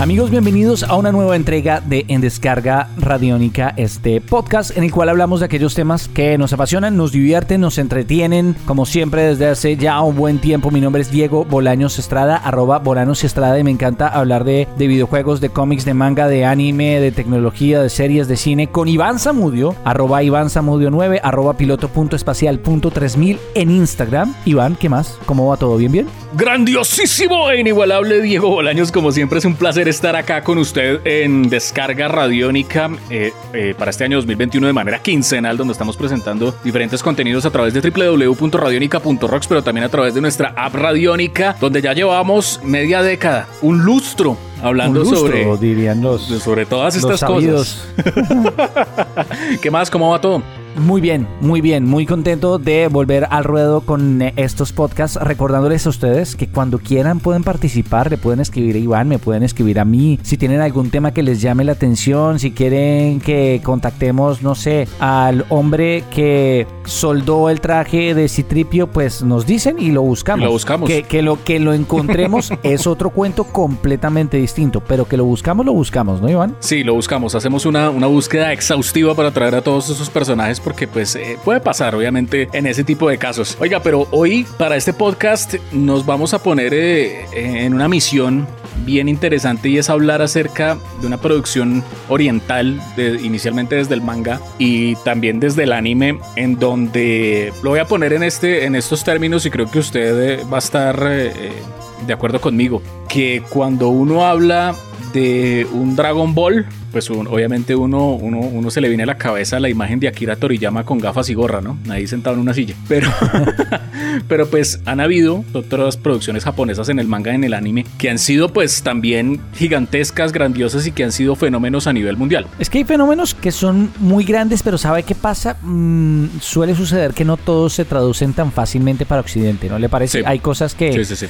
Amigos, bienvenidos a una nueva entrega de En Descarga Radiónica, este podcast en el cual hablamos de aquellos temas que nos apasionan, nos divierten, nos entretienen, como siempre desde hace ya un buen tiempo. Mi nombre es Diego Bolaños Estrada, arroba Bolaños Estrada, y me encanta hablar de, de videojuegos, de cómics, de manga, de anime, de tecnología, de series, de cine, con Iván Zamudio, arroba Iván Zamudio 9, arroba piloto.espacial.3000 en Instagram. Iván, ¿qué más? ¿Cómo va todo? ¿Bien, bien? Grandiosísimo e inigualable Diego Bolaños, como siempre es un placer estar acá con usted en Descarga Radiónica eh, eh, para este año 2021 de manera quincenal, donde estamos presentando diferentes contenidos a través de www.radionica.rocks, pero también a través de nuestra app Radiónica, donde ya llevamos media década, un lustro hablando Un lustro, sobre, dirían los, sobre todas estas cosas. ¿Qué más? ¿Cómo va todo? Muy bien, muy bien, muy contento de volver al ruedo con eh, estos podcasts, recordándoles a ustedes que cuando quieran pueden participar, le pueden escribir a Iván, me pueden escribir a mí, si tienen algún tema que les llame la atención, si quieren que contactemos, no sé, al hombre que soldó el traje de Citripio, pues nos dicen y lo buscamos. Lo buscamos. Que, que lo, que lo encontremos es otro cuento completamente distinto, pero que lo buscamos, lo buscamos, ¿no, Iván? Sí, lo buscamos. Hacemos una, una búsqueda exhaustiva para traer a todos esos personajes porque pues eh, puede pasar obviamente en ese tipo de casos. Oiga, pero hoy para este podcast nos vamos a poner eh, en una misión bien interesante y es hablar acerca de una producción oriental, de- inicialmente desde el manga y también desde el anime, en donde lo voy a poner en, este, en estos términos y creo que usted eh, va a estar de acuerdo conmigo, que cuando uno habla de un Dragon Ball, pues un- obviamente uno, uno, uno se le viene a la cabeza la imagen de Akira Toriyama con gafas y gorra, ¿no? Ahí sentado en una silla. Pero, pero pues han habido otras producciones japonesas en el manga en el anime que han sido pues también gigantescas, grandiosas y que han sido fenómenos a nivel mundial. Es que hay fenómenos que son muy grandes, pero ¿sabe qué pasa? Mm, suele suceder que no todos se traducen tan fácilmente para Occidente, ¿no le parece? Sí. Hay cosas que, Sí, sí, sí.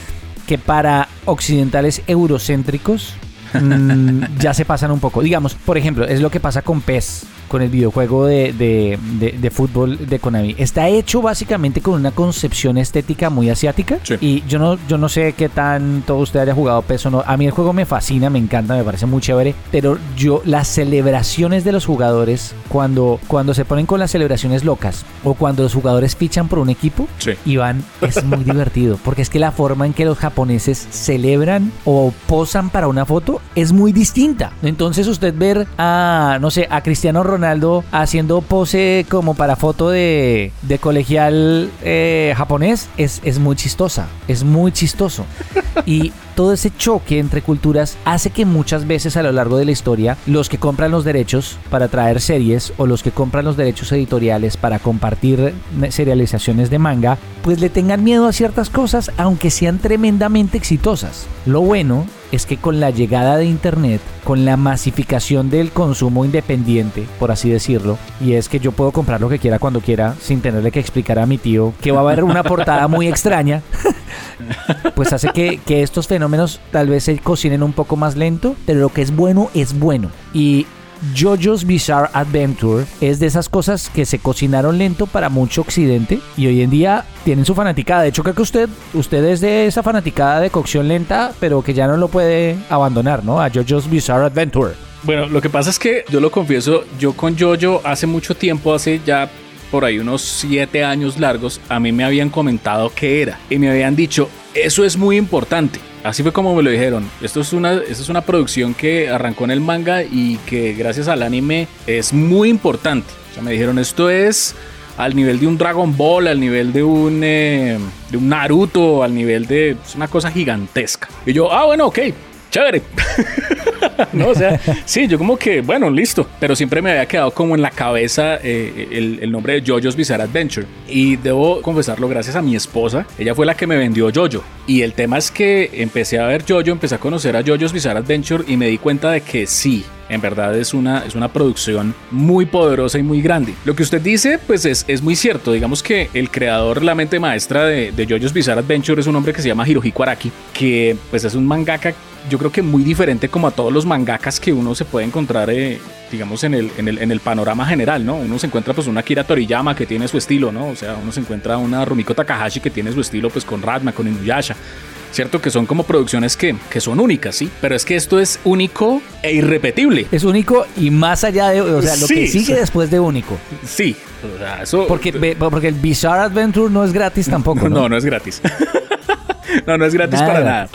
que para occidentales eurocéntricos mm, ya se pasan un poco. Digamos, por ejemplo, es lo que pasa con PES, con el videojuego de, de- de- de fútbol de Konami. Está hecho básicamente con una concepción estética muy asiática. Sí. Y yo no, yo no sé qué tanto usted haya jugado PES o no. A mí el juego me fascina, me encanta, me parece muy chévere. Pero yo, las celebraciones de los jugadores, cuando, cuando se ponen con las celebraciones locas, o cuando los jugadores fichan por un equipo, Sí. Iván, es muy divertido, porque es que la forma en que los japoneses celebran o posan para una foto es muy distinta. Entonces usted ver a, no sé, a Cristiano Ronaldo haciendo pose como para foto de, de colegial eh, japonés es, es muy chistosa, es muy chistoso. Y todo ese choque entre culturas hace que muchas veces a lo largo de la historia los que compran los derechos para traer series o los que compran los derechos editoriales para compartir ne- serializaciones de manga, pues le tengan miedo a ciertas cosas aunque sean tremendamente exitosas. Lo bueno es que con la llegada de internet, con la masificación del consumo independiente, por así decirlo, y es que yo puedo comprar lo que quiera cuando quiera sin tenerle que explicar a mi tío que va a haber una portada muy extraña, pues hace que, que estos fenómenos tal vez se cocinen un poco más lento, pero lo que es bueno es bueno. Y JoJo's Bizarre Adventure es de esas cosas que se cocinaron lento para mucho occidente y hoy en día tienen su fanaticada. De hecho, creo que usted, usted es de esa fanaticada de cocción lenta, pero que ya no lo puede abandonar, ¿no? A JoJo's Bizarre Adventure. Bueno, lo que pasa es que yo lo confieso, yo con Jojo hace mucho tiempo, hace ya por ahí unos siete años largos, a mí me habían comentado qué era y me habían dicho, eso es muy importante. Así fue como me lo dijeron. Esto es una, es una producción que arrancó en el manga y que gracias al anime es muy importante. O sea, me dijeron, esto es al nivel de un Dragon Ball, al nivel de un, eh, de un Naruto, al nivel de... Es una cosa gigantesca. Y yo, ah, bueno, ok, chévere. no, o sea, sí, yo como que, bueno, listo. Pero siempre me había quedado como en la cabeza eh, el, el nombre de JoJo's Bizarre Adventure. Y debo confesarlo, gracias a mi esposa. Ella fue la que me vendió JoJo. Y el tema es que empecé a ver JoJo, empecé a conocer a JoJo's Bizarre Adventure y me di cuenta de que sí, en verdad es una, es una producción muy poderosa y muy grande. Lo que usted dice, pues es, es muy cierto. Digamos que el creador, la mente maestra de, de JoJo's Bizarre Adventure es un hombre que se llama Hirohiko Araki, que pues es un mangaka, yo creo que muy diferente como a todos los mangakas que uno se puede encontrar, eh, digamos, en el, en el, en el panorama general, ¿no? Uno se encuentra pues una Kira Toriyama que tiene su estilo, ¿no? O sea, uno se encuentra una Rumiko Takahashi que tiene su estilo pues con Ratma, con Inuyasha. ¿cierto? Que son como producciones que, que son únicas, ¿sí? Pero es que esto es único e irrepetible. Es único y más allá de, o sea, lo que sigue después de único. Sí, o sea, eso... Porque, porque el Bizarre Adventure no es gratis tampoco, ¿no? No, no es gratis. no, no es gratis para nada.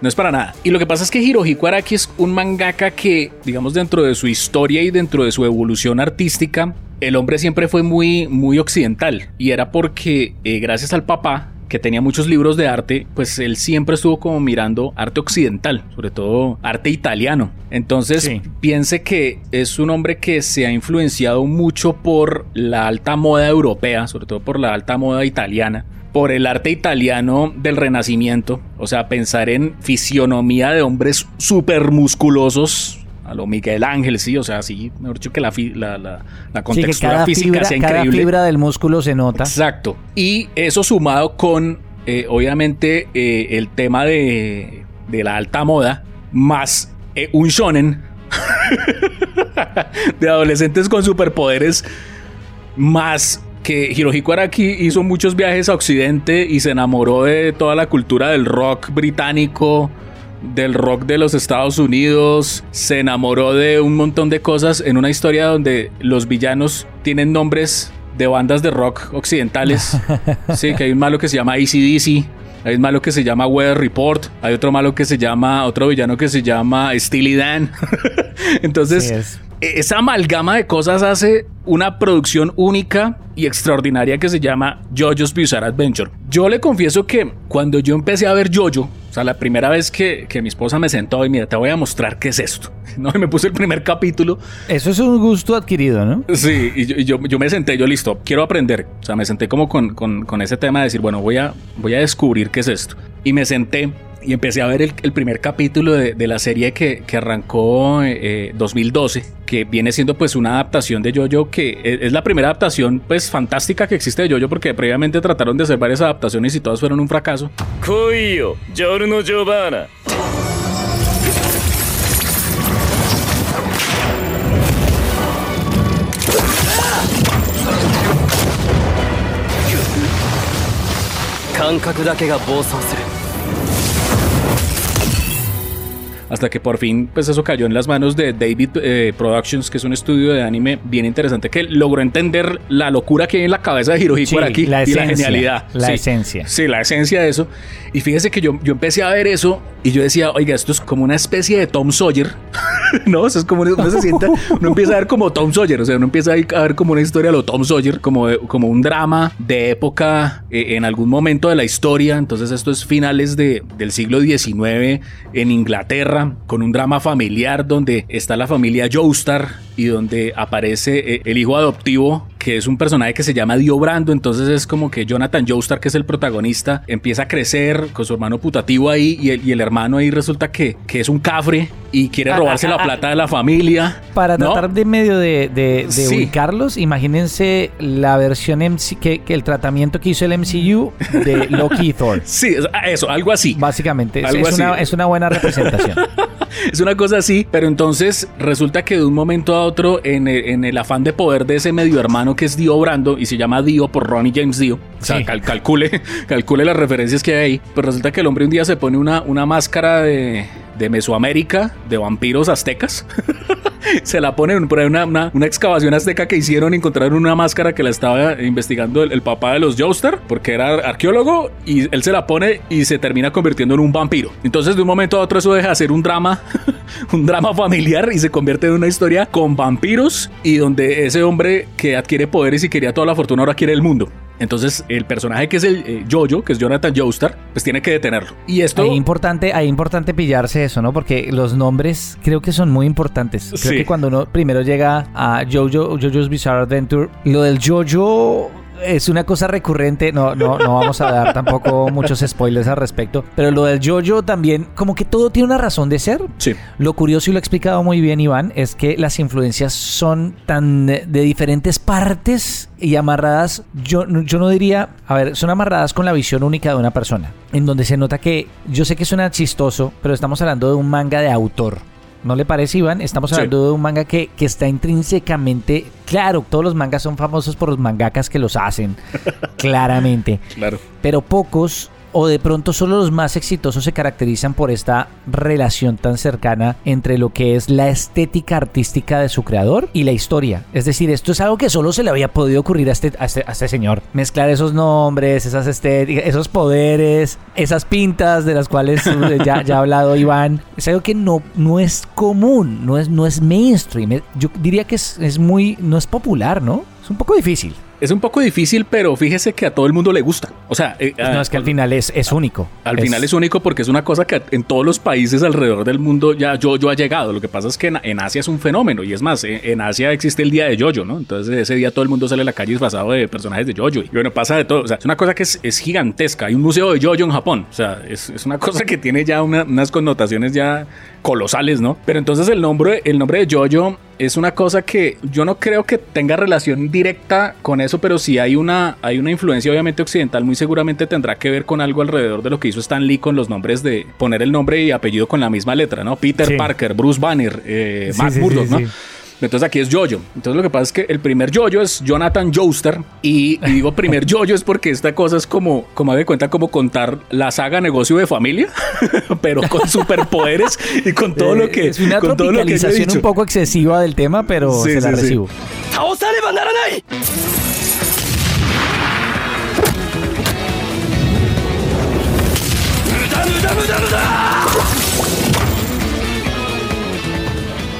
No es para nada. Y lo que pasa es que Hirohiko Araki es un mangaka que, digamos, dentro de su historia y dentro de su evolución artística, el hombre siempre fue muy, muy occidental. Y era porque, eh, gracias al papá, que tenía muchos libros de arte, pues él siempre estuvo como mirando arte occidental, sobre todo arte italiano. Entonces, piense que es un hombre que se ha influenciado mucho por la alta moda europea, sobre todo por la alta moda italiana por el arte italiano del Renacimiento, o sea, pensar en fisionomía de hombres súper musculosos, a lo Miguel Ángel, sí, o sea, sí, mejor dicho que la, la, la, contextura física sea increíble. Cada fibra del músculo se nota. Exacto. Y eso sumado con, eh, obviamente, eh, el tema de, de, la alta moda, más eh, un shonen de adolescentes con superpoderes, más que Hirohiko Araki hizo muchos viajes a Occidente y se enamoró de toda la cultura del rock británico, del rock de los Estados Unidos, se enamoró de un montón de cosas en una historia donde los villanos tienen nombres de bandas de rock occidentales. sí, que hay un malo que se llama ACDC. Hay un malo que se llama Weather Report. Hay otro malo que se llama, otro villano que se llama Steely Dan. Entonces, esa amalgama de cosas hace una producción única y extraordinaria que se llama JoJo's Bizarre Adventure. Yo le confieso que cuando yo empecé a ver JoJo, o sea, la primera vez que, mi esposa me sentó y mira, te voy a mostrar qué es esto. No, y me puse el primer capítulo. Eso es un gusto adquirido, ¿no? Sí, y yo, yo, me senté, yo listo, quiero aprender. O sea, me senté como con, con, con ese tema de decir, bueno, voy a, voy a descubrir qué es esto. Y me senté y empecé a ver el, primer capítulo de, la serie que, arrancó en 2012, que viene siendo pues una adaptación de Jojo, que e, es la primera adaptación pues fantástica que existe de Jojo, porque previamente trataron de hacer varias adaptaciones y todas fueron un fracaso. Hasta que por fin pues eso cayó en las manos de David eh, Productions, que es un estudio de anime bien interesante que logró entender la locura que hay en la cabeza de Hirohiko aquí la y la genialidad. La esencia. Sí, la esencia de eso. Y fíjese que yo, yo empecé a ver eso y yo decía, oiga, esto es como una especie de Tom Sawyer. no, eso es como uno se sienta, uno empieza a ver como Tom Sawyer, o sea, uno empieza a ver como una historia de lo Tom Sawyer, como, como un drama de época eh, en algún momento de la historia. Entonces, esto es finales de, del siglo XIX en Inglaterra, con un drama familiar donde está la familia Joestar y donde aparece eh, el hijo adoptivo que es un personaje que se llama Dio Brando, entonces es como que Jonathan Joestar, que es el protagonista, empieza a crecer con su hermano putativo ahí y el, y el hermano ahí resulta que, que, es un cafre y quiere ah, robarse la ah, ah, plata de la familia. Para tratar de medio de, de, ubicarlos, imagínense la versión MC, que, que, el tratamiento que hizo el MCU de Loki Thor. Sí, eso, algo así. Básicamente, es, Una, es una buena representación. es una cosa así, pero entonces resulta que de un momento a otro, en en el afán de poder de ese medio hermano, que es Dio Brando y se llama Dio por Ronnie James Dio. O sea, calcule, calcule las referencias que hay ahí. Pero resulta que el hombre un día se pone una, una máscara de, de Mesoamérica, de vampiros aztecas. se la ponen por ahí una, una, excavación azteca que hicieron, encontraron una máscara que la estaba investigando el, papá de los Joestar, porque era arqueólogo, y él se la pone y se termina convirtiendo en un vampiro. Entonces, de un momento a otro, eso deja de ser un drama, un drama familiar y se convierte en una historia con vampiros y donde ese hombre que adquiere poderes y quería toda la fortuna ahora quiere el mundo. Entonces, el personaje que es el eh, Jojo, que es Jonathan Joestar, pues tiene que detenerlo. Y esto. Hay importante, hay importante pillarse eso, ¿no? Porque los nombres creo que son muy importantes. Creo que cuando uno primero llega a Jojo, Jojo's Bizarre Adventure, lo del Jojo es una cosa recurrente, no, no, no vamos a dar tampoco muchos spoilers al respecto, pero lo del JoJo también, como que todo tiene una razón de ser. Sí. Lo curioso, y lo ha explicado muy bien Iván, es que las influencias son tan de diferentes partes y amarradas, yo, yo no diría, a ver, son amarradas con la visión única de una persona, en donde se nota que, yo sé que suena chistoso, pero estamos hablando de un manga de autor. ¿No le parece, Iván? Estamos hablando de un manga que, que, está intrínsecamente. Claro, todos los mangas son famosos por los mangakas que los hacen. claramente. Claro. Pero pocos o de pronto solo los más exitosos se caracterizan por esta relación tan cercana entre lo que es la estética artística de su creador y la historia. Es decir, esto es algo que solo se le había podido ocurrir a este, a este, a este señor. Mezclar esos nombres, esas estéticas, esos poderes, esas pintas de las cuales ya, ya ha hablado Iván. Es algo que no, no es común, no es, no es mainstream. Yo diría que es, es muy, no es popular, ¿no? Es un poco difícil. Es un poco difícil, pero fíjese que a todo el mundo le gusta. O sea, eh, no, es que al final es, es único. Al final es único porque es una cosa que en todos los países alrededor del mundo ya yo ha llegado. Lo que pasa es que en, Asia es un fenómeno y es más, en, Asia existe el día de Jojo, ¿no? Entonces ese día todo el mundo sale a la calle disfrazado de personajes de Jojo. Y bueno, pasa de todo. O sea, es una cosa que es, es gigantesca. Hay un museo de Jojo en Japón. O sea, es, es una cosa que tiene ya unas connotaciones ya colosales, ¿no? Pero entonces el nombre, el nombre de Jojo es una cosa que yo no creo que tenga relación directa con eso, pero si hay una, hay una influencia obviamente occidental, muy seguramente tendrá que ver con algo alrededor de lo que hizo Stan Lee con los nombres de poner el nombre y apellido con la misma letra, ¿no? Peter Parker, Bruce Banner, eh, Matt Murdock, ¿no? Entonces aquí es Jojo. Entonces lo que pasa es que el primer Jojo es Jonathan Joester. Y, digo primer Jojo es porque esta cosa es como, como de cuenta, como contar la saga negocio de familia, pero con superpoderes y con todo lo que. Es una con tropicalización un poco excesiva del tema, pero se la recibo.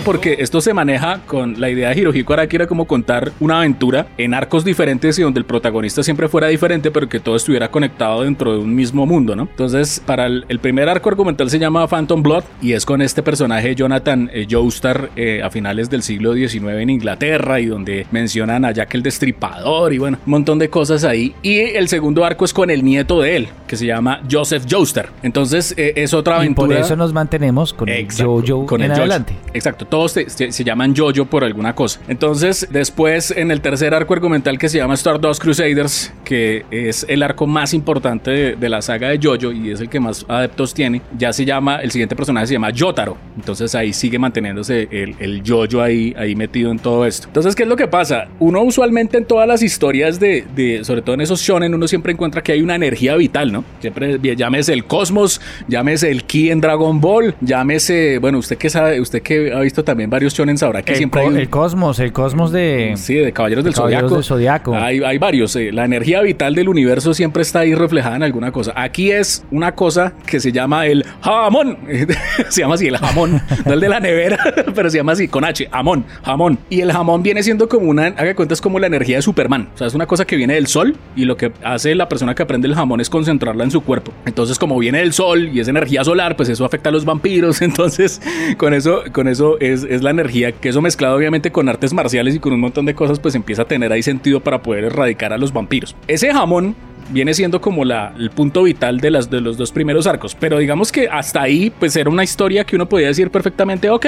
Porque esto se maneja con la idea de Hirohiko Araki era como contar una aventura en arcos diferentes y donde el protagonista siempre fuera diferente, pero que todo estuviera conectado dentro de un mismo mundo, ¿no? Entonces, para el, primer arco argumental se llama Phantom Blood y es con este personaje Jonathan eh, Joestar eh, a finales del siglo XIX en Inglaterra y donde mencionan a Jack el Destripador y bueno, un montón de cosas ahí. Y el segundo arco es con el nieto de él, que se llama Joseph Joestar. Entonces, eh, es otra aventura. Y por eso nos mantenemos con el Jojo con en el adelante. Exacto todos se, llaman Jojo por alguna cosa. Entonces, después en el tercer arco argumental que se llama Stardust Crusaders, que es el arco más importante de, la saga de Jojo y es el que más adeptos tiene, ya se llama, el siguiente personaje se llama Yotaro. Entonces ahí sigue manteniéndose el, el Jojo ahí, ahí metido en todo esto. Entonces, ¿qué es lo que pasa? Uno usualmente en todas las historias de, de sobre todo en esos shonen, uno siempre encuentra que hay una energía vital, ¿no? Siempre llámese el cosmos, llámese el ki en Dragon Ball, llámese, bueno, usted que sabe, usted que ha visto también varios shonen ahora que el siempre hay El cosmos, el cosmos de... Sí, de Caballeros del Caballeros Zodiaco. Hay, hay, varios. Eh, la energía vital del universo siempre está ahí reflejada en alguna cosa. Aquí es una cosa que se llama el jamón. se llama así, el jamón. no el de la nevera, pero se llama así, con H, jamón, jamón. Y el jamón viene siendo como una, haga cuenta, es como la energía de Superman. O sea, es una cosa que viene del sol y lo que hace la persona que aprende el jamón es concentrarla en su cuerpo. Entonces, como viene del sol y es energía solar, pues eso afecta a los vampiros. Entonces, con eso, con eso es, la energía, que eso mezclado obviamente con artes marciales y con un montón de cosas, pues empieza a tener ahí sentido para poder erradicar a los vampiros. Ese jamón viene siendo como la, el punto vital de, las, de los dos primeros arcos, pero digamos que hasta ahí pues era una historia que uno podía decir perfectamente, ok,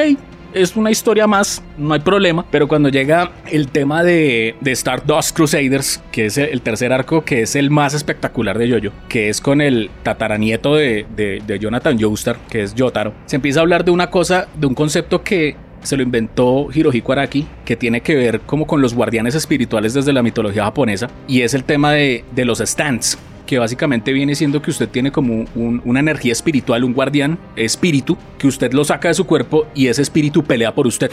es una historia más, no hay problema. Pero cuando llega el tema de, de Stardust Crusaders, que es el tercer arco, que es el más espectacular de Yoyo, que es con el tataranieto de, de, de Jonathan Joestar, que es Yotaro, se empieza a hablar de una cosa, de un concepto que se lo inventó Hirohiko Araki, que tiene que ver como con los guardianes espirituales desde la mitología japonesa, y es el tema de, de los stands que básicamente viene siendo que usted tiene como una energía espiritual, un guardián espíritu, que usted lo saca de su cuerpo y ese espíritu pelea por usted.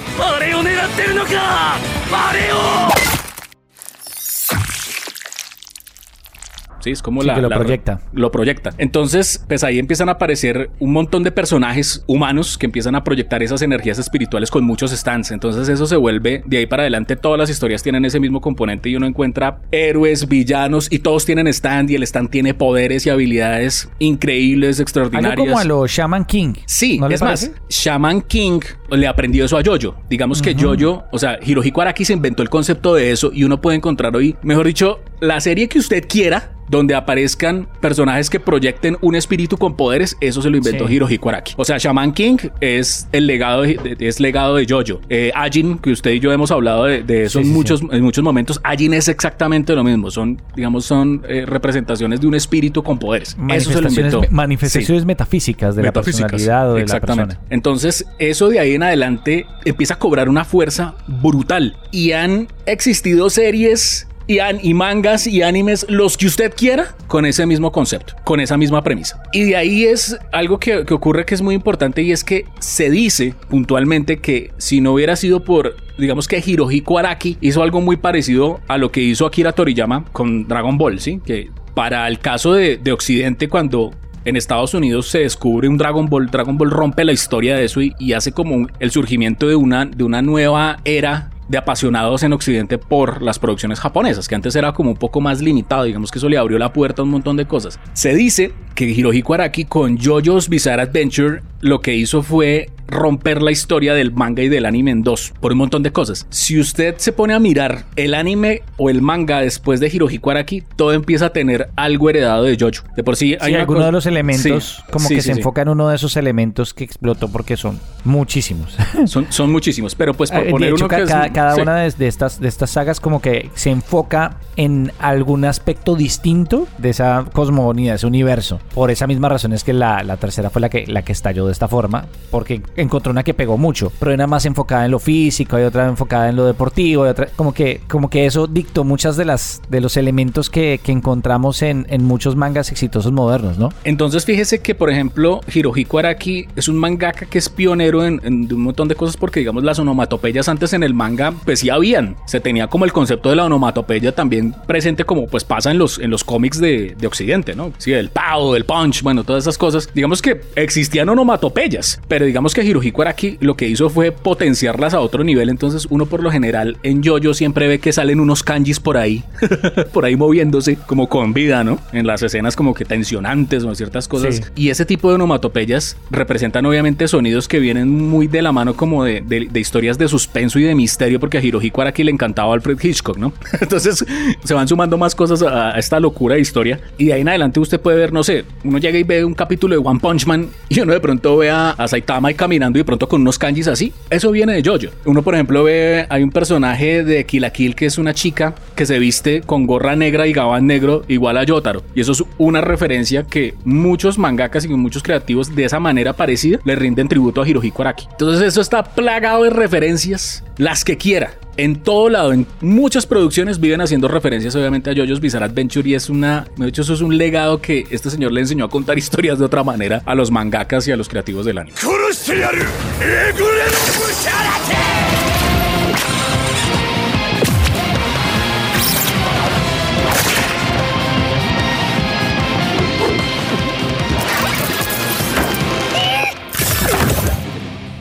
Sí, es como la, lo proyecta. Lo proyecta. Entonces, pues ahí empiezan a aparecer un montón de personajes humanos que empiezan a proyectar esas energías espirituales con muchos stands. Entonces, eso se vuelve de ahí para adelante. Todas las historias tienen ese mismo componente y uno encuentra héroes, villanos y todos tienen stand y el stand tiene poderes y habilidades increíbles, extraordinarias. Algo como a los Shaman King. Sí, es más, Shaman King le aprendió eso a Jojo. Digamos que Jojo, o sea, Hirohiko Araki se inventó el concepto de eso y uno puede encontrar hoy, mejor dicho, la serie que usted quiera, donde aparezcan personajes que proyecten un espíritu con poderes, eso se lo inventó Sí. Hirohiko Araki. O sea, Shaman King es el legado de, es legado de Jojo. Eh, Ajin, que usted y yo hemos hablado de, de eso Sí, en, sí, muchos, en muchos momentos, Ajin es exactamente lo mismo. Son, digamos, son eh, representaciones de un espíritu con poderes. Eso se lo inventó. manifestaciones metafísicas de Metafísicas, la personalidad o de la exactamente. persona. Entonces, eso de ahí en adelante empieza a cobrar una fuerza brutal. Y han existido series y, an- y mangas y animes, los que usted quiera, con ese mismo concepto, con esa misma premisa. Y de ahí es algo que, ocurre que es muy importante y es que se dice puntualmente que si no hubiera sido por digamos que Hirohiko Araki hizo algo muy parecido a lo que hizo Akira Toriyama con Dragon Ball, ¿sí? Que para el caso de, de Occidente, cuando en Estados Unidos se descubre un Dragon Ball, Dragon Ball rompe la historia de eso y, hace como el surgimiento de una, de una nueva era de apasionados en Occidente por las producciones japonesas, que antes era como un poco más limitado, digamos que eso le abrió la puerta a un montón de cosas. Se dice que Hirohiko Araki con JoJo's Bizarre Adventure lo que hizo fue romper la historia del manga y del anime en dos, por un montón de cosas. Si usted se pone a mirar el anime o el manga después de Hirohiko Araki, todo empieza a tener algo heredado de JoJo. De por sí hay Sí, una alguno cosa- de los elementos, Sí, como sí, que se enfoca en uno de esos elementos que explotó porque son muchísimos. Son, son muchísimos, pero pues por de poner hecho, uno ca- que es- cada, una de, de estas, de estas sagas como que se enfoca en algún aspecto distinto de esa cosmogonía, de ese universo. Por esa misma razón es que la, la tercera fue la que, la que estalló de esta forma, porque encontró una que pegó mucho, pero era más enfocada en lo físico, hay otra enfocada en lo deportivo, hay como que, como que eso dictó muchas de las de los elementos que, que encontramos en, en muchos mangas exitosos modernos, ¿no? Entonces fíjese que, por ejemplo, Hirohiko Araki es un mangaka que es pionero en un montón de cosas porque, digamos, las onomatopeyas antes en el manga, pues sí habían. Se tenía como el concepto de la onomatopeya también presente como pues pasa en los, en los cómics de, de Occidente, ¿no? Sí, el pow, el punch, bueno, todas esas cosas. Digamos que existían onomatopeyas, pero digamos que Hirohiko Araki lo que hizo fue potenciarlas a otro nivel. Entonces uno por lo general en JoJo siempre ve que salen unos kanjis por ahí, por ahí moviéndose como con vida, ¿no? En las escenas como que tensionantes o ciertas cosas. Sí. Y ese tipo de onomatopeyas representan obviamente sonidos que vienen muy de la mano como de, de- de historias de suspenso y de misterio, porque a Hirohiko Araki le encantaba Alfred Hitchcock, ¿no? Entonces se van sumando más cosas a, a esta locura de historia. Y de ahí en adelante usted puede ver, no sé, uno llega y ve un capítulo de One Punch Man y uno de pronto ve a, a Saitama ahí y de pronto con unos kanjis así. Eso viene de JoJo. Uno, por ejemplo, ve, hay un personaje de Kill la que es una chica que se viste con gorra negra y gabán negro igual a Yotaro. Y eso es una referencia que muchos mangakas y muchos creativos de esa manera parecida le rinden tributo a Hirohiko Araki. Entonces eso está plagado de referencias, las que quiera. En todo lado, en muchas producciones viven haciendo referencias obviamente a JoJo's Bizarre Adventure y es una, de hecho eso es un legado que este señor le enseñó a contar historias de otra manera a los mangakas y a los creativos del anime.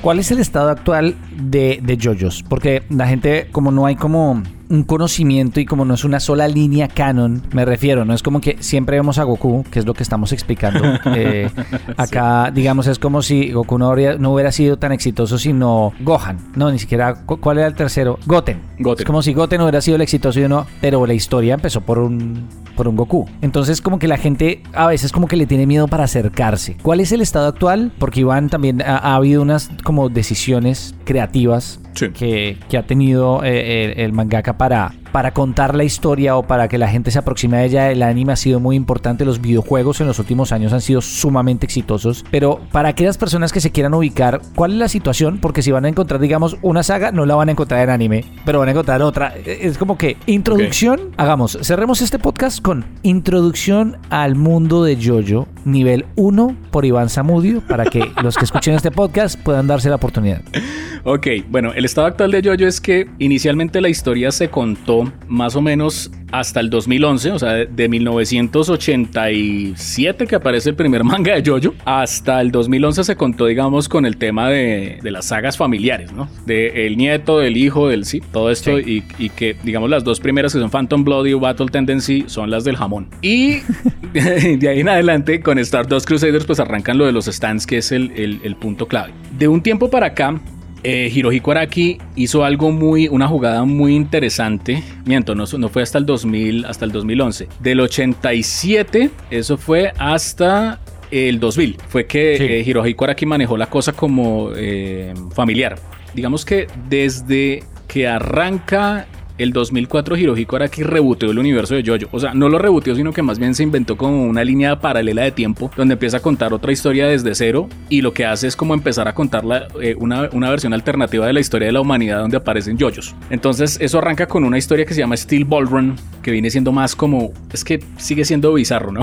¿Cuál es el estado actual de, de JoJo's? Porque la gente, como no hay como un conocimiento y como no es una sola línea canon, me refiero, no es como que siempre vemos a Goku, que es lo que estamos explicando. Eh, acá, digamos, es como si Goku no, habría- no hubiera sido tan exitoso sino Gohan. No, ni siquiera. ¿cu- ¿Cuál era el tercero? Goten. Goten. Es como si Goten hubiera sido el exitoso y uno, pero la historia empezó por un, por un Goku. Entonces, como que la gente a veces como que le tiene miedo para acercarse. ¿Cuál es el estado actual? Porque Iván también ha, ha habido unas como decisiones creativas Sí. que, que ha tenido eh, el, el mangaka para, para contar la historia o para que la gente se aproxime a ella. El anime ha sido muy importante. Los videojuegos en los últimos años han sido sumamente exitosos. Pero para aquellas personas que se quieran ubicar, ¿cuál es la situación? Porque si van a encontrar, digamos, una saga, no la van a encontrar en anime, pero van a encontrar otra. Es como que introducción. Hagamos, cerremos este podcast con introducción al mundo de JoJo, nivel 1 por Iván Zamudio, para que los que escuchen este podcast puedan darse la oportunidad. Ok, bueno, el estado actual de JoJo es que inicialmente la historia se contó más o menos hasta el 2011, o sea, de 1987 que aparece el primer manga de JoJo, hasta el 2011 se contó, digamos, con el tema de, de las sagas familiares, ¿no? De el nieto, del hijo, del sí, todo esto y, y que, digamos, las dos primeras que son Phantom Blood y Battle Tendency son las del jamón. Y de ahí en adelante con Stardust Crusaders pues arrancan lo de los stands que es el, el- el punto clave. De un tiempo para acá eh, Hirohiko Araki hizo algo muy, una jugada muy interesante. Miento, no, no fue hasta el 2000, hasta el 2011. Del 87, eso fue hasta el 2000. Fue que Sí. eh, Hirohiko Araki manejó la cosa como eh, familiar. Digamos que desde que arranca el 2004 Hirohiko Araki reboteó el universo de JoJo. O sea, no lo reboteó, sino que más bien se inventó como una línea paralela de tiempo donde empieza a contar otra historia desde cero y lo que hace es como empezar a contar la- eh, una, una versión alternativa de la historia de la humanidad donde aparecen JoJos. Entonces eso arranca con una historia que se llama Steel Ball Run, que viene siendo más como... Es que sigue siendo bizarro, ¿no?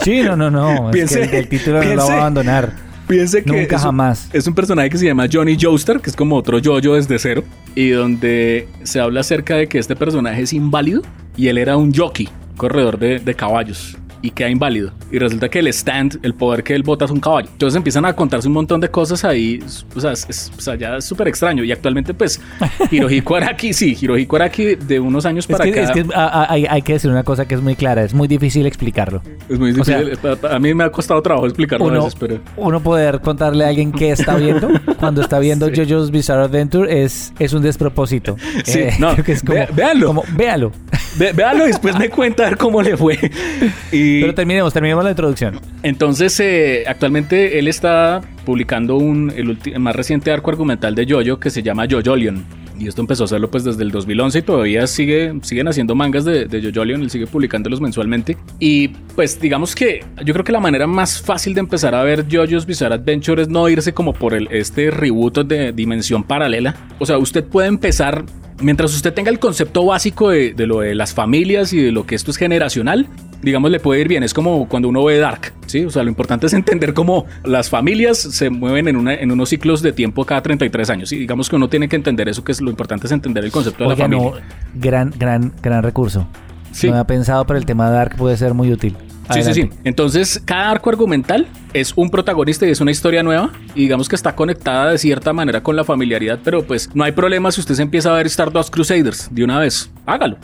Sí, no, no, no. es que el, el título no lo va a abandonar. Piense que Nunca es jamás. Es un personaje que se llama Johnny Joestar, que es como otro yo-yo desde cero, y donde se habla acerca de que este personaje es inválido y él era un jockey, corredor de, de caballos. Y queda inválido. Y resulta que el stand, el poder que él bota es un caballo. Entonces empiezan a contarse un montón de cosas ahí. O sea, es, es- o sea, ya es súper extraño. Y actualmente, pues, Hirohiko Araki, sí, Hirohiko Araki de unos años Es para que, acá. es que a- a- hay, hay que decir una cosa que es muy clara. Es muy difícil explicarlo. es muy o sea, difícil. a mí me ha costado trabajo explicarlo a Uno, veces, pero. uno poder contarle a alguien que está viendo cuando está viendo JoJo's Bizarre Adventure es, es un despropósito. Sí, Eh, no, creo que es como, ve- véanlo. como, véalo. Ve- véalo y después me cuenta a ver cómo le fue. Y Pero terminemos, terminemos la introducción. entonces, eh, actualmente él está publicando un, el, el más reciente arco argumental de Jojo que se llama Jojolion. Y esto empezó a hacerlo pues desde el 2011 y todavía sigue, siguen haciendo mangas de, de Jojolion, él sigue publicándolos mensualmente. Y pues digamos que yo creo que la manera más fácil de empezar a ver JoJo's Bizarre Adventure es no irse como por el, este reboot de dimensión paralela. O sea, usted puede empezar Mientras usted tenga el concepto básico de, de lo de las familias y de lo que esto es generacional, digamos, le puede ir bien. Es como cuando uno ve Dark, ¿sí? O sea, lo importante es entender cómo las familias se mueven en, una, en unos ciclos de tiempo cada 33 años. Y digamos que uno tiene que entender eso, que es lo importante es entender el concepto de Oiga, la familia. no, gran, gran, gran recurso. Sí. No había pensado, pero el tema de Dark puede ser muy útil. Sí, sí, sí. Entonces, cada arco argumental es un protagonista y es una historia nueva. Y digamos que está conectada de cierta manera con la familiaridad, pero pues no hay problema si usted se empieza a ver Stardust Crusaders de una vez. Hágalo.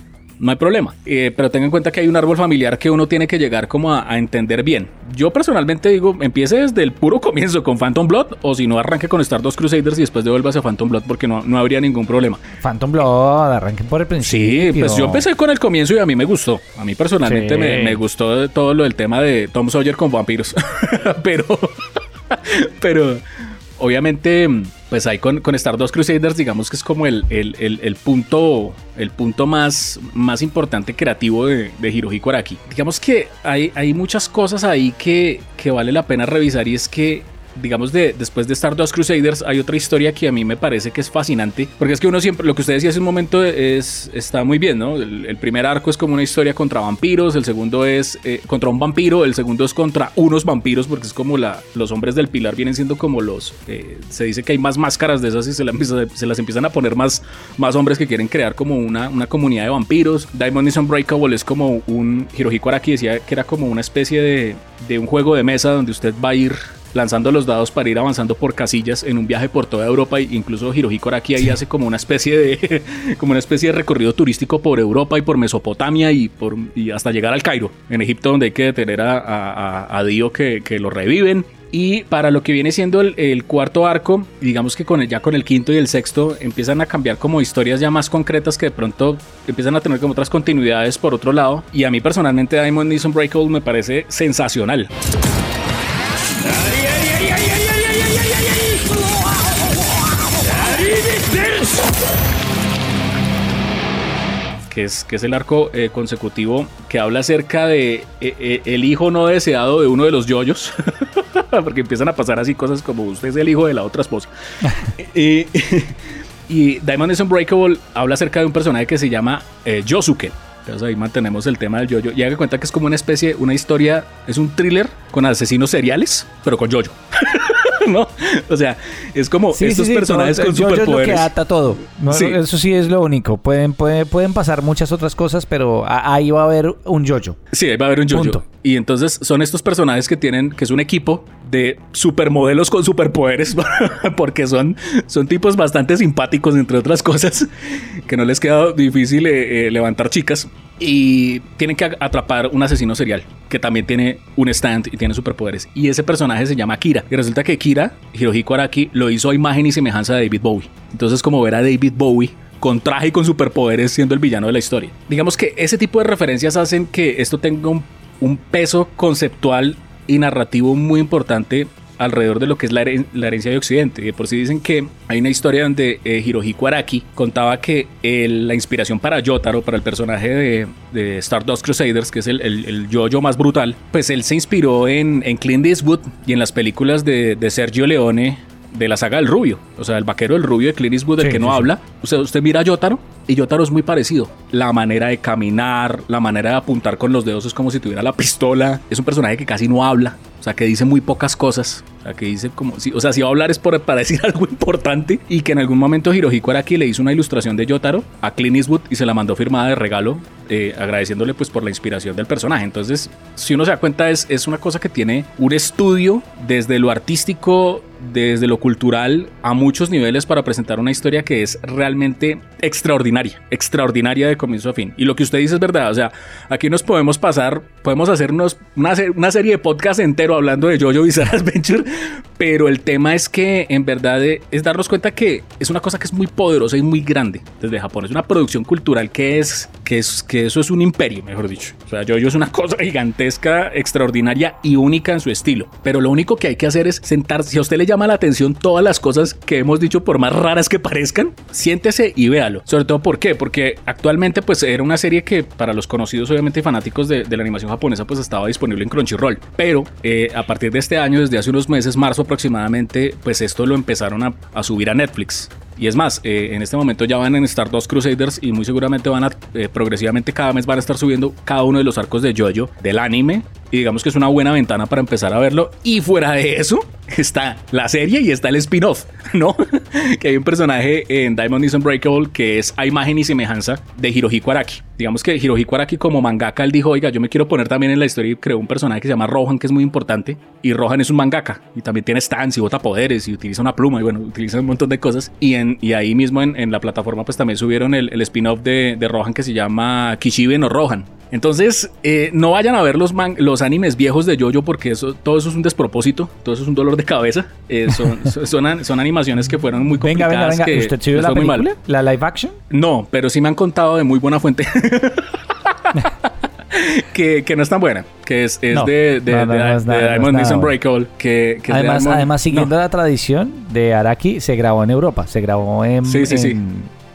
No hay problema. Eh, pero tenga en cuenta que hay un árbol familiar que uno tiene que llegar como a, a entender bien. Yo personalmente digo, empiece desde el puro comienzo con Phantom Blood o si no arranque con Stardust Crusaders y después devuélvase a Phantom Blood porque no, no habría ningún problema. Phantom Blood, arranquen por el principio. Sí, pues yo empecé con el comienzo y a mí me gustó. A mí personalmente Sí. me, me gustó todo lo del tema de Tom Sawyer con vampiros. pero, pero obviamente, pues ahí con, con Stardust Crusaders, digamos que es como el, el, el- el punto, el punto más, más importante creativo de, de Hirohiko Araki. Digamos que hay, hay muchas cosas ahí que, que vale la pena revisar y es que digamos, de, después de Stardust Crusaders, hay otra historia que a mí me parece que es fascinante, porque es que uno siempre, lo que usted decía hace un momento es, está muy bien, ¿no? El, primer arco es como una historia contra vampiros, el segundo es eh, contra un vampiro, el segundo es contra unos vampiros, porque es como la, los hombres del pilar vienen siendo como los, eh, se dice que hay más máscaras de esas y se, la se las empiezan a poner más, más hombres que quieren crear como una, una comunidad de vampiros. Diamond is Unbreakable es como un, Hirohiko Araki decía que era como una especie de, de un juego de mesa donde usted va a ir lanzando los dados para ir avanzando por casillas en un viaje por toda Europa e incluso Hirohiko Araki ahí hace como una especie de como una especie de recorrido turístico por Europa y por Mesopotamia y por y hasta llegar al Cairo en Egipto donde hay que detener a, a, a- Dio que, que lo reviven y para lo que viene siendo el, el cuarto arco, digamos que con el, ya con el quinto y el sexto empiezan a cambiar como historias ya más concretas que de pronto empiezan a tener como otras continuidades por otro lado. Y a mí personalmente Diamond is Unbreakable me parece sensacional. Que es, que es el arco eh, consecutivo que habla acerca de eh, eh, el hijo no deseado de uno de los yoyos, porque empiezan a pasar así cosas como usted es el hijo de la otra esposa. y, y Diamond is Unbreakable habla acerca de un personaje que se llama Yosuke. Entonces ahí mantenemos el tema del yoyo. Y haga cuenta que es como una especie, una historia, es un thriller con asesinos seriales, pero con yoyo. ¿No? O sea, es como Sí, estos sí, sí, personajes con yo- yo es lo que superpoderes. ata todo. No. Eso sí es lo único. Pueden, pueden, pueden pasar muchas otras cosas, pero ahí va a haber un yoyo. Sí, ahí va a haber un yoyo. Punto. Y entonces son estos personajes que tienen, que es un equipo de supermodelos con superpoderes, porque son, son tipos bastante simpáticos, entre otras cosas, que no les queda difícil eh, eh, levantar chicas. Y tienen que atrapar un asesino serial que también tiene un stand y tiene superpoderes. Y ese personaje se llama Kira. Y resulta que Kira, Hirohiko Araki, lo hizo a imagen y semejanza de David Bowie. Entonces, como ver a David Bowie con traje y con superpoderes siendo el villano de la historia. Digamos que ese tipo de referencias hacen que esto tenga un, un peso conceptual y narrativo muy importante alrededor de lo que es la, herencia de Occidente. Y por si dicen que hay una historia donde eh, Hirohiko Araki contaba que la inspiración para Yotaro, para el personaje de, de Stardust Crusaders, que es el, el, yo-yo más brutal, pues él se inspiró en, en Clint Eastwood y en las películas de, de Sergio Leone de la saga del rubio, o sea, el vaquero del rubio de Clint Eastwood, del que no habla. Usted, usted mira a Yotaro y Yotaro es muy parecido. La manera de caminar, la manera de apuntar con los dedos es como si tuviera la pistola. Es un personaje que casi no habla, o sea, que dice muy pocas cosas. O sea, que dice como si, o sea, si va a hablar es por, para decir algo importante y que en algún momento Hirohiko Araki le hizo una ilustración de Yotaro a Clint Eastwood y se la mandó firmada de regalo, eh, agradeciéndole pues por la inspiración del personaje. Entonces, si uno se da cuenta es, es una cosa que tiene un estudio desde lo artístico, desde lo cultural a muchos niveles para presentar una historia que es realmente extraordinaria, extraordinaria de comienzo a fin. Y lo que usted dice es verdad, o sea, aquí nos podemos pasar, podemos hacernos una, una serie de podcast entero hablando de Jojo Bizarre Adventure, pero el tema es que en verdad es darnos cuenta que es una cosa que es muy poderosa y muy grande desde Japón, es una producción cultural que es, que es, que eso es un imperio, mejor dicho. O sea, Jojo es una cosa gigantesca, extraordinaria y única en su estilo, pero lo único que hay que hacer es sentarse, si a usted le llama la atención todas las cosas que hemos dicho, por más raras que parezcan, siéntese y véalo. Sobre todo, ¿por qué? Porque actualmente, pues era una serie que para los conocidos, obviamente, fanáticos de, la animación japonesa, pues estaba disponible en Crunchyroll. Pero eh, a partir de este año, desde hace unos meses, marzo aproximadamente, pues esto lo empezaron a, a subir a Netflix. Y es más, eh, en este momento ya van a estar dos Crusaders y muy seguramente van a eh, progresivamente cada mes van a estar subiendo cada uno de los arcos de JoJo del anime. Y digamos que es una buena ventana para empezar a verlo. Y fuera de eso, está la serie y está el spin-off, ¿no? que hay un personaje en Diamond is Unbreakable que es a imagen y semejanza de Hirohiko Araki. Digamos que Hirohiko Araki como mangaka, él dijo, oiga, yo me quiero poner también en la historia y creó un personaje que se llama Rohan, que es muy importante. Y Rohan es un mangaka y también tiene stands y bota poderes y utiliza una pluma y bueno, utiliza un montón de cosas. Y y ahí mismo en, la plataforma pues también subieron el, spin-off de, Rohan que se llama Kishibe no Rohan. Entonces, eh, no vayan a ver los, los animes viejos de Jojo porque eso, todo eso es un despropósito, todo eso es un dolor de cabeza. Eh, son, son, animaciones que fueron muy complicadas. Venga, venga, venga. ¿Usted sí la película? ¿La live action? No, pero sí me han contado de muy buena fuente. que, que, no es tan buena, que es, es de, de, Diamond is Unbreakable. Que, que además, además, siguiendo la tradición de Araki, se grabó en Europa, se grabó en,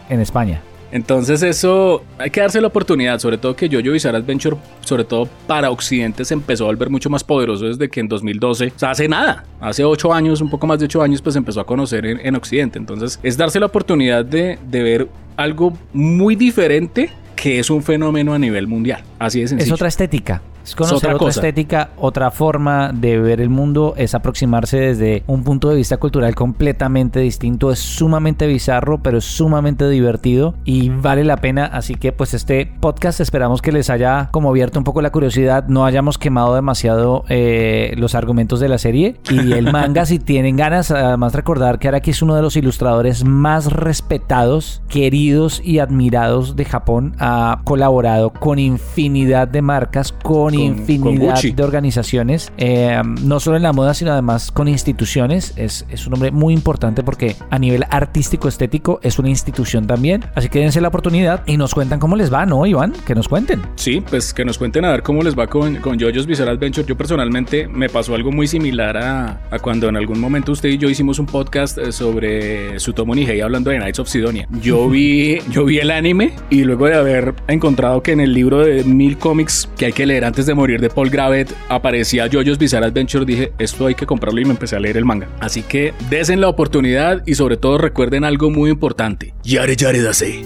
en, España. Entonces eso hay que darse la oportunidad, sobre todo que Jojo Bizarre Adventure, sobre todo para Occidente, se empezó a volver mucho más poderoso desde que en 2012, o sea, hace nada, hace 8 años, un poco más de 8 años, pues empezó a conocer en, en Occidente. Entonces es darse la oportunidad de, de ver algo muy diferente que es un fenómeno a nivel mundial. Así de sencillo. Es otra estética. Es conocer otra, estética, otra forma de ver el mundo, es aproximarse desde un punto de vista cultural completamente distinto. Es sumamente bizarro, pero es sumamente divertido y vale la pena. Así que pues este podcast esperamos que les haya como abierto un poco la curiosidad, no hayamos quemado demasiado eh, los argumentos de la serie y el manga si tienen ganas. Además recordar que Araki es uno de los ilustradores más respetados, queridos y admirados de Japón. Ha colaborado con infinidad de marcas, con infinidad de organizaciones, eh, no solo en la moda, sino además con instituciones. Es, es un hombre muy importante porque a nivel artístico, estético, es una institución también. Así que dense la oportunidad y nos cuentan cómo les va, ¿no, Iván? Que nos cuenten. Sí, pues que nos cuenten a ver cómo les va con, con JoJo's Bizarre Adventure. Yo personalmente me pasó algo muy similar a, a cuando en algún momento usted y yo hicimos un podcast eh, sobre Sutomo Nihei hablando de Knights of Sidonia. Yo vi, yo vi el anime y luego de haber encontrado que en el libro de mil cómics que hay que leer antes de morir de Paul Gravet aparecía JoJo's Bizarre Adventure, dije, esto hay que comprarlo y me empecé a leer el manga. Así que desen la oportunidad y sobre todo recuerden algo muy importante. Yare Yare Dase.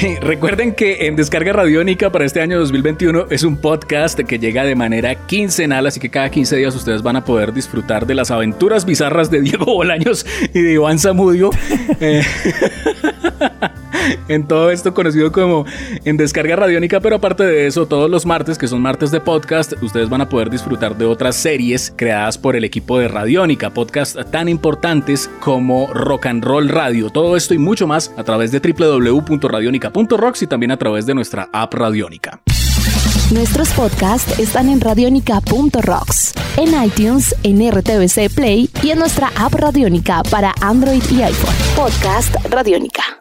Recuerden que en Descarga Radiónica para este año 2021 es un podcast que llega de manera quincenal, así que cada 15 días ustedes van a poder disfrutar de las aventuras bizarras de Diego Bolaños y de Iván Zamudio. Eh, en todo esto conocido como en Descarga Radiónica, pero aparte de eso, todos los martes, que son martes de podcast, ustedes van a poder disfrutar de otras series creadas por el equipo de Radiónica, podcast tan importantes como Rock and Roll Radio. Todo esto y mucho más a través de www.radionica.rocks y también a través de nuestra app Radiónica. Nuestros podcasts están en radionica.rocks, en iTunes, en RTVC Play y en nuestra app Radiónica para Android y iPhone. Podcast Radiónica.